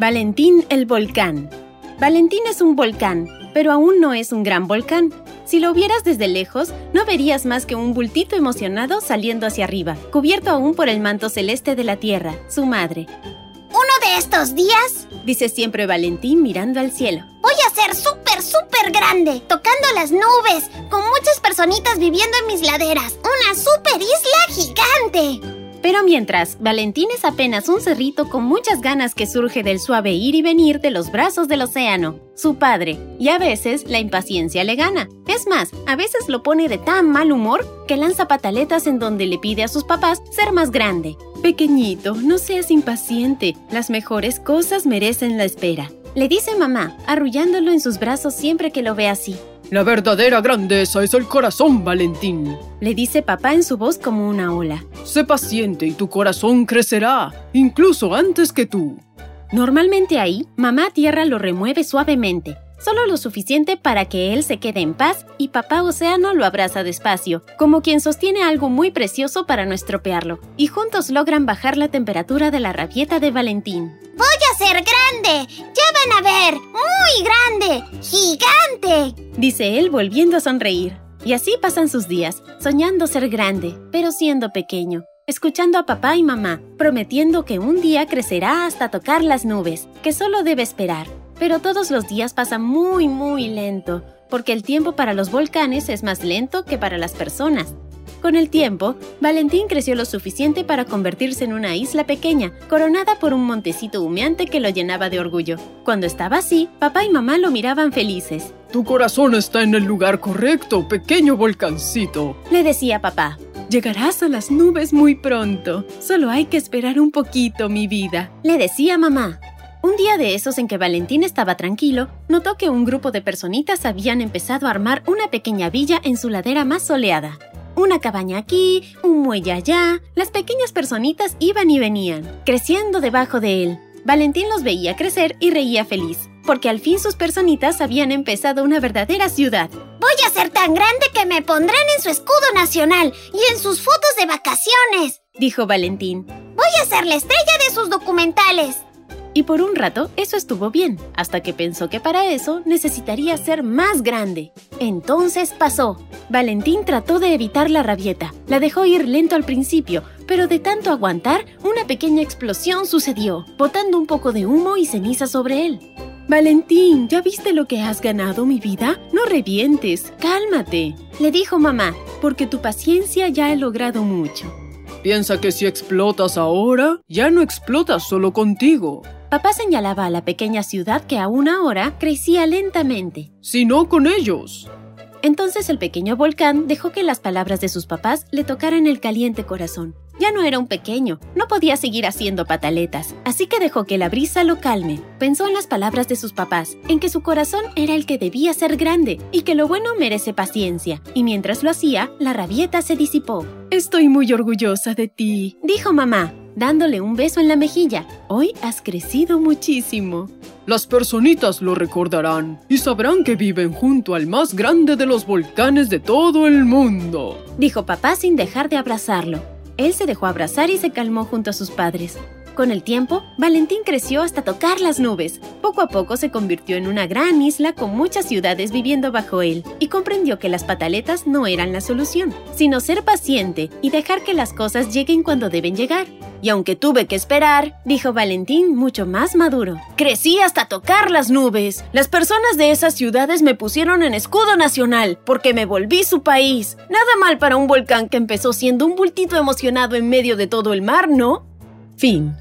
Valentín el volcán. Valentín es un volcán, pero aún no es un gran volcán. Si lo vieras desde lejos, no verías más que un bultito emocionado saliendo hacia arriba, cubierto aún por el manto celeste de la Tierra, su madre. Uno de estos días, dice siempre Valentín mirando al cielo. Voy a ser súper, súper grande, tocando las nubes, con muchas personitas viviendo en mis laderas. Una súper isla gigante. Pero mientras, Valentín es apenas un cerrito con muchas ganas que surge del suave ir y venir de los brazos del océano, su padre, y a veces la impaciencia le gana. Es más, a veces lo pone de tan mal humor que lanza pataletas en donde le pide a sus papás ser más grande. Pequeñito, no seas impaciente, las mejores cosas merecen la espera. Le dice mamá, arrullándolo en sus brazos siempre que lo ve así. La verdadera grandeza es el corazón, Valentín. Le dice papá en su voz como una ola. Sé paciente y tu corazón crecerá, incluso antes que tú. Normalmente ahí, mamá tierra lo remueve suavemente, solo lo suficiente para que él se quede en paz y papá océano lo abraza despacio, como quien sostiene algo muy precioso para no estropearlo, y juntos logran bajar la temperatura de la rabieta de Valentín. ¡Voy a ser grande! ¡Ya van a ver! ¡Muy grande! ¡Gigante! Dice él volviendo a sonreír. Y así pasan sus días, soñando ser grande, pero siendo pequeño, escuchando a papá y mamá, prometiendo que un día crecerá hasta tocar las nubes, que solo debe esperar. Pero todos los días pasan muy, muy lento, porque el tiempo para los volcanes es más lento que para las personas. Con el tiempo, Valentín creció lo suficiente para convertirse en una isla pequeña, coronada por un montecito humeante que lo llenaba de orgullo. Cuando estaba así, papá y mamá lo miraban felices. Tu corazón está en el lugar correcto, pequeño volcancito, le decía papá. Llegarás a las nubes muy pronto. Solo hay que esperar un poquito, mi vida, le decía mamá. Un día de esos en que Valentín estaba tranquilo, notó que un grupo de personitas habían empezado a armar una pequeña villa en su ladera más soleada. Una cabaña aquí, un muelle allá. Las pequeñas personitas iban y venían, creciendo debajo de él. Valentín los veía crecer y reía feliz, porque al fin sus personitas habían empezado una verdadera ciudad. Voy a ser tan grande que me pondrán en su escudo nacional y en sus fotos de vacaciones, dijo Valentín. Voy a ser la estrella de sus documentales. Y por un rato eso estuvo bien, hasta que pensó que para eso necesitaría ser más grande. Entonces pasó. Valentín trató de evitar la rabieta. La dejó ir lento al principio, pero de tanto aguantar, una pequeña explosión sucedió, botando un poco de humo y ceniza sobre él. Valentín, ¿ya viste lo que has ganado, mi vida? No revientes, cálmate, le dijo mamá, porque tu paciencia ya ha logrado mucho. Piensa que si explotas ahora, ya no explotas solo contigo. Papá señalaba a la pequeña ciudad que aún ahora crecía lentamente. Sino con ellos. Entonces el pequeño volcán dejó que las palabras de sus papás le tocaran el caliente corazón. Ya no era un pequeño, no podía seguir haciendo pataletas, así que dejó que la brisa lo calme. Pensó en las palabras de sus papás, en que su corazón era el que debía ser grande y que lo bueno merece paciencia. Y mientras lo hacía, la rabieta se disipó. Estoy muy orgullosa de ti, dijo mamá, dándole un beso en la mejilla. Hoy has crecido muchísimo. Las personitas lo recordarán y sabrán que viven junto al más grande de los volcanes de todo el mundo, dijo papá sin dejar de abrazarlo. Él se dejó abrazar y se calmó junto a sus padres. Con el tiempo, Valentín creció hasta tocar las nubes. Poco a poco se convirtió en una gran isla con muchas ciudades viviendo bajo él y comprendió que las pataletas no eran la solución, sino ser paciente y dejar que las cosas lleguen cuando deben llegar. Y aunque tuve que esperar, dijo Valentín mucho más maduro, crecí hasta tocar las nubes. Las personas de esas ciudades me pusieron en escudo nacional porque me volví su país. Nada mal para un volcán que empezó siendo un bultito emocionado en medio de todo el mar, ¿no? Fin.